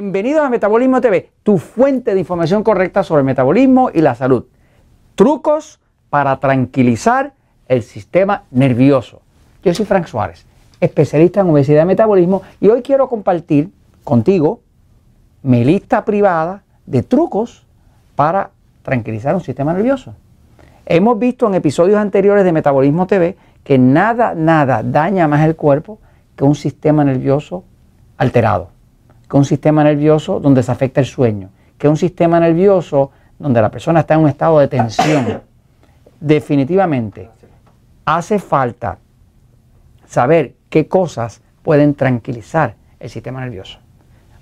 Bienvenidos a Metabolismo TV, tu fuente de información correcta sobre el metabolismo y la salud. Trucos para tranquilizar el sistema nervioso. Yo soy Frank Suárez, especialista en obesidad y metabolismo, y hoy quiero compartir contigo mi lista privada de trucos para tranquilizar un sistema nervioso. Hemos visto en episodios anteriores de Metabolismo TV que nada, nada daña más el cuerpo que un sistema nervioso alterado, que un sistema nervioso donde se afecta el sueño, que un sistema nervioso donde la persona está en un estado de tensión. Definitivamente hace falta saber qué cosas pueden tranquilizar el sistema nervioso.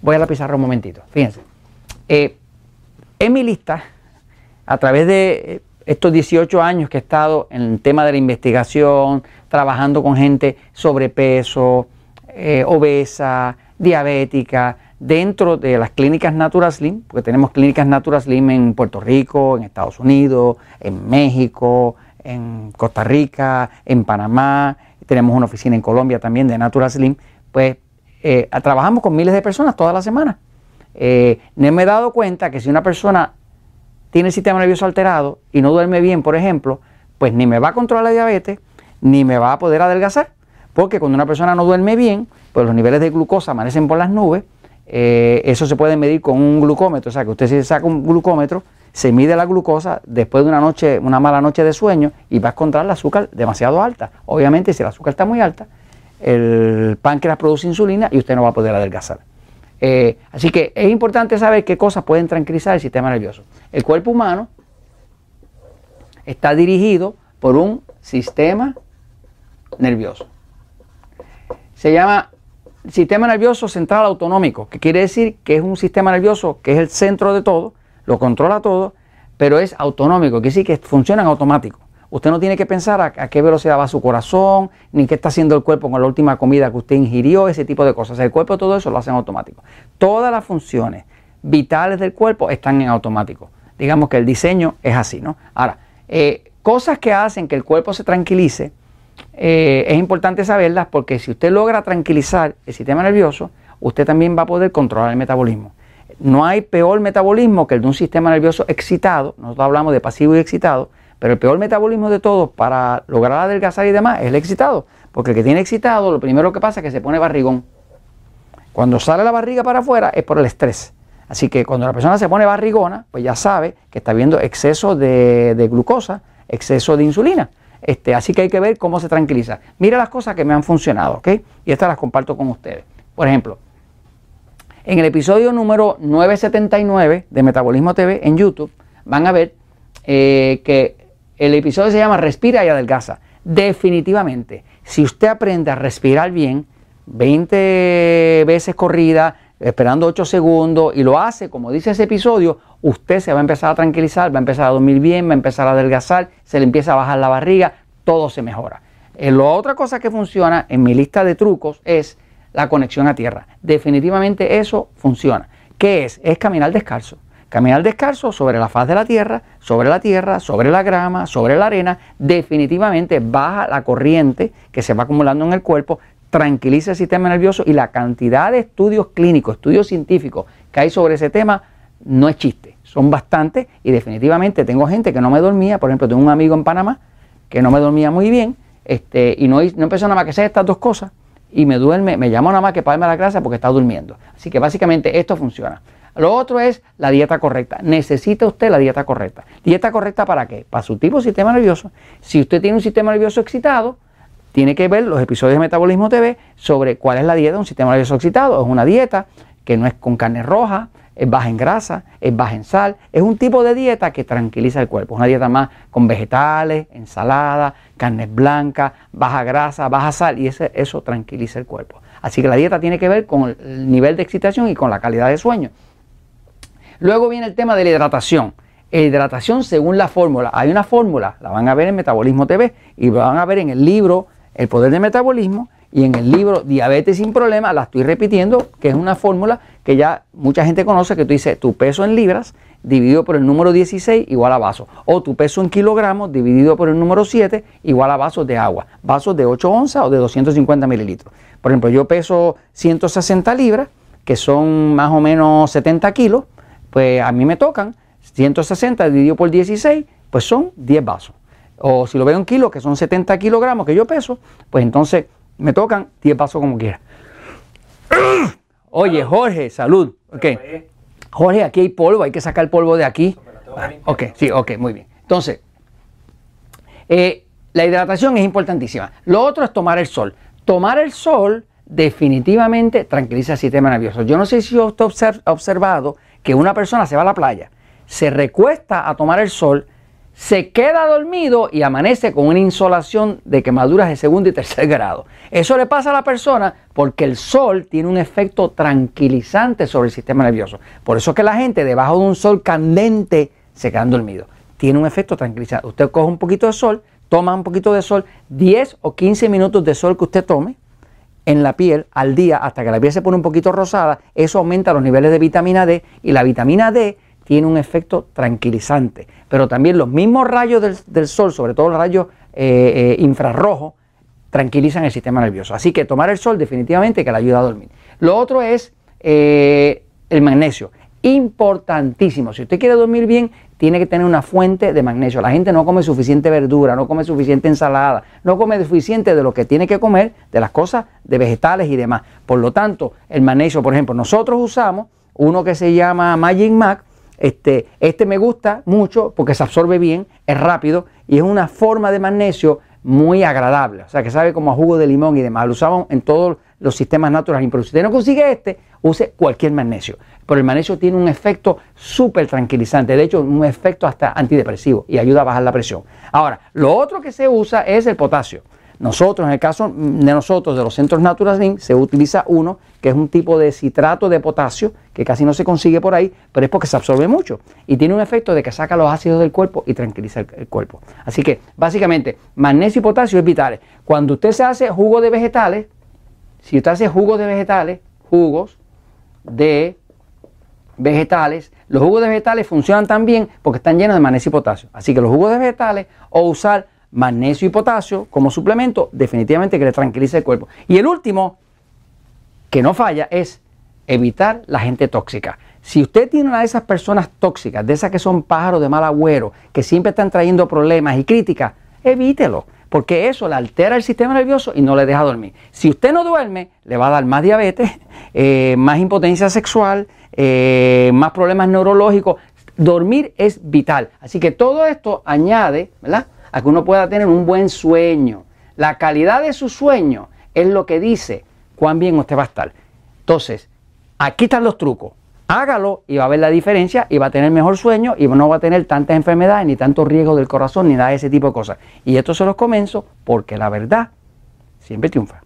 Voy a la pizarra un momentito. Fíjense. Eh, en mi lista, a través de eh, estos 18 años que he estado en el tema de la investigación, trabajando con gente sobrepeso, eh, obesa, diabética, dentro de las clínicas Natura Slim, porque tenemos clínicas Natura Slim en Puerto Rico, en Estados Unidos, en México, en Costa Rica, en Panamá, tenemos una oficina en Colombia también de Natura Slim, pues eh, trabajamos con miles de personas toda la semana. Eh, no me he dado cuenta que si una persona tiene el sistema nervioso alterado y no duerme bien, por ejemplo, pues ni me va a controlar la diabetes, ni me va a poder adelgazar. Porque cuando una persona no duerme bien, pues los niveles de glucosa amanecen por las nubes. Eh, eso se puede medir con un glucómetro. O sea, que usted se saca un glucómetro, se mide la glucosa después de una noche, una mala noche de sueño y va a encontrar el azúcar demasiado alta. Obviamente, si el azúcar está muy alta, el páncreas produce insulina y usted no va a poder adelgazar. Eh, así que es importante saber qué cosas pueden tranquilizar el sistema nervioso. El cuerpo humano está dirigido por un sistema nervioso. Se llama sistema nervioso central autonómico, que quiere decir que es un sistema nervioso que es el centro de todo, lo controla todo, pero es autonómico, que sí que funciona en automático. Usted no tiene que pensar a, qué velocidad va su corazón, ni qué está haciendo el cuerpo con la última comida que usted ingirió, ese tipo de cosas. El cuerpo todo eso lo hace en automático. Todas las funciones vitales del cuerpo están en automático. Digamos que el diseño es así, ¿no? Ahora, eh, cosas que hacen que el cuerpo se tranquilice, eh, es importante saberlas porque si usted logra tranquilizar el sistema nervioso, usted también va a poder controlar el metabolismo. No hay peor metabolismo que el de un sistema nervioso excitado, nosotros hablamos de pasivo y excitado, pero el peor metabolismo de todos para lograr adelgazar y demás es el excitado. Porque el que tiene excitado, lo primero que pasa es que se pone barrigón. Cuando sale la barriga para afuera es por el estrés. Así que cuando la persona se pone barrigona, pues ya sabe que está viendo exceso de, glucosa, exceso de insulina. Este, así que hay que ver cómo se tranquiliza. Mira las cosas que me han funcionado, ¿ok? Y estas las comparto con ustedes. Por ejemplo, en el episodio número 979 de Metabolismo TV en YouTube, van a ver eh, que el episodio se llama Respira y adelgaza. Definitivamente, si usted aprende a respirar bien, 20 veces corrida, esperando 8 segundos, y lo hace como dice ese episodio, usted se va a empezar a tranquilizar, va a empezar a dormir bien, va a empezar a adelgazar, se le empieza a bajar la barriga, todo se mejora. Eh, la otra cosa que funciona en mi lista de trucos es la conexión a tierra. Definitivamente eso funciona. ¿Qué es? Es caminar descalzo. Caminar descalzo sobre la faz de la tierra, sobre la tierra, sobre la grama, sobre la arena, definitivamente baja la corriente que se va acumulando en el cuerpo, tranquiliza el sistema nervioso y la cantidad de estudios clínicos, estudios científicos que hay sobre ese tema no es chiste, son bastantes y definitivamente tengo gente que no me dormía, por ejemplo, tengo un amigo en Panamá que no me dormía muy bien este, y no, no empezó nada más que hacer estas dos cosas y me duerme, me llamó nada más que para la clase porque está durmiendo. Así que básicamente esto funciona. Lo otro es la dieta correcta. Necesita usted la dieta correcta. ¿Dieta correcta para qué? Para su tipo de sistema nervioso. Si usted tiene un sistema nervioso excitado, tiene que ver los episodios de Metabolismo TV sobre cuál es la dieta de un sistema nervioso excitado. Es una dieta que no es con carne roja, es baja en grasa, es baja en sal. Es un tipo de dieta que tranquiliza el cuerpo. Es una dieta más con vegetales, ensalada, carnes blancas, baja grasa, baja sal y ese, eso tranquiliza el cuerpo. Así que la dieta tiene que ver con el nivel de excitación y con la calidad de sueño. Luego viene el tema de la hidratación. Hidratación según la fórmula. Hay una fórmula, la van a ver en Metabolismo TV y la van a ver en el libro El Poder del Metabolismo y en el libro Diabetes sin Problemas, la estoy repitiendo, que es una fórmula que ya mucha gente conoce, que tú dices tu peso en libras dividido por el número 16 igual a vasos, o tu peso en kilogramos dividido por el número 7 igual a vasos de agua, vasos de 8 onzas o de 250 mililitros. Por ejemplo, yo peso 160 libras, que son más o menos 70 kilos, pues a mí me tocan 160 dividido por 16, pues son 10 vasos. O si lo veo en kilos, que son 70 kilogramos que yo peso, pues entonces me tocan 10 vasos como quiera. Oye, Jorge, salud. Okay. Jorge, aquí hay polvo, hay que sacar el polvo de aquí. Ok, sí, ok, muy bien. Entonces, eh, la hidratación es importantísima. Lo otro es tomar el sol. Tomar el sol definitivamente tranquiliza el sistema nervioso. Yo no sé si usted ha observado que una persona se va a la playa, se recuesta a tomar el sol, se queda dormido y amanece con una insolación de quemaduras de segundo y tercer grado. Eso le pasa a la persona porque el sol tiene un efecto tranquilizante sobre el sistema nervioso. Por eso es que la gente debajo de un sol candente se queda dormido. Tiene un efecto tranquilizante. Usted coge un poquito de sol, toma un poquito de sol, 10 o 15 minutos de sol que usted tome en la piel al día hasta que la piel se pone un poquito rosada, eso aumenta los niveles de vitamina D y la vitamina D tiene un efecto tranquilizante. Pero también los mismos rayos del, sol, sobre todo los rayos eh, eh, infrarrojos, tranquilizan el sistema nervioso. Así que tomar el sol definitivamente que le ayuda a dormir. Lo otro es eh, el magnesio. Importantísimo. Si usted quiere dormir bien, tiene que tener una fuente de magnesio. La gente no come suficiente verdura, no come suficiente ensalada, no come suficiente de lo que tiene que comer, de las cosas de vegetales y demás. Por lo tanto, el magnesio, por ejemplo, nosotros usamos uno que se llama Magic Mac, este, este me gusta mucho porque se absorbe bien, es rápido y es una forma de magnesio muy agradable. O sea, que sabe como a jugo de limón y demás. Lo usamos en todos los sistemas naturales. Pero si usted no consigue este, use cualquier magnesio. Pero el magnesio tiene un efecto súper tranquilizante. De hecho, un efecto hasta antidepresivo y ayuda a bajar la presión. Ahora, lo otro que se usa es el potasio. Nosotros, en el caso de nosotros, de los centros Natural se utiliza uno que es un tipo de citrato de potasio que casi no se consigue por ahí, pero es porque se absorbe mucho y tiene un efecto de que saca los ácidos del cuerpo y tranquiliza el, cuerpo. Así que, básicamente, magnesio y potasio es vital. Cuando usted se hace jugo de vegetales, si usted hace jugos de vegetales, jugos de vegetales, los jugos de vegetales funcionan también porque están llenos de magnesio y potasio. Así que los jugos de vegetales o usar magnesio y potasio como suplemento, definitivamente que le tranquiliza el cuerpo. Y el último, que no falla, es evitar la gente tóxica. Si usted tiene una de esas personas tóxicas, de esas que son pájaros de mal agüero, que siempre están trayendo problemas y críticas, evítelo, porque eso le altera el sistema nervioso y no le deja dormir. Si usted no duerme, le va a dar más diabetes, eh, más impotencia sexual, eh, más problemas neurológicos. Dormir es vital. Así que todo esto añade, ¿verdad? A que uno pueda tener un buen sueño. La calidad de su sueño es lo que dice cuán bien usted va a estar. Entonces, aquí están los trucos. Hágalo y va a ver la diferencia y va a tener mejor sueño y no va a tener tantas enfermedades, ni tanto riesgo del corazón, ni nada de ese tipo de cosas. Y esto se los comienzo porque la verdad siempre triunfa.